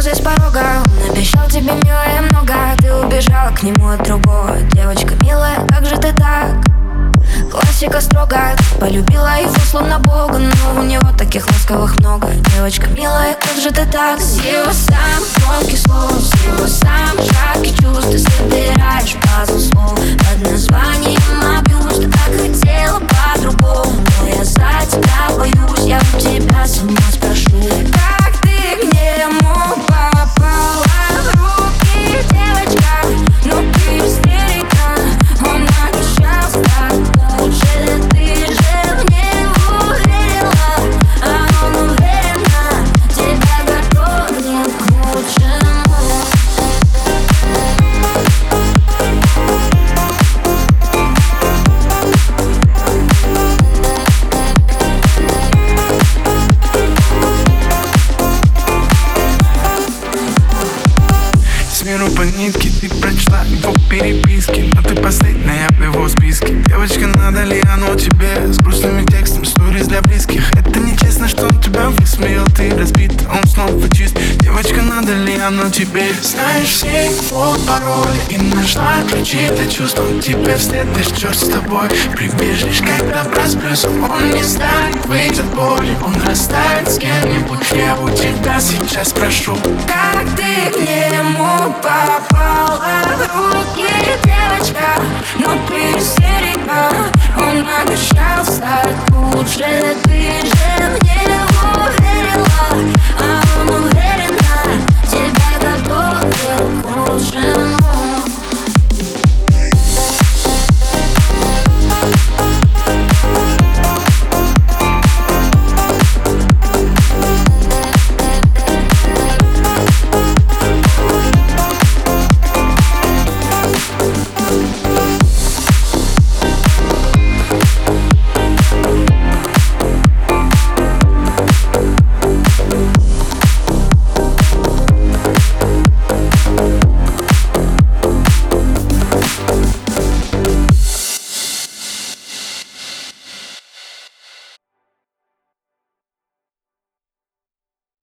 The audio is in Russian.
слезы с порога. Он обещал тебе милое много. Ты убежала к нему от другого. Девочка милая, как же ты так? Классика строго. Полюбила его словно бога Но у него таких ласковых много. Девочка милая, как же ты так? С его сам громкий слов С его сам жаркий чувств миру по нитке ты прочла его переписки. Но ты последняя в его списке. Девочка, надо ли оно тебе? С грустными текстом, сториз для близких. Это нечестно, что он тебя высмеял. Ты разбит, он снова чист. Девочка, надо ли оно тебе? Знаешь все его пароли И нашла ключи для чувств. Он тебе вслед, да черт с тобой. Прибежишь, когда просплюсь Он не станет выйти от боли Он растает с кем-нибудь. Я у тебя сейчас прошу Как ты к девочка?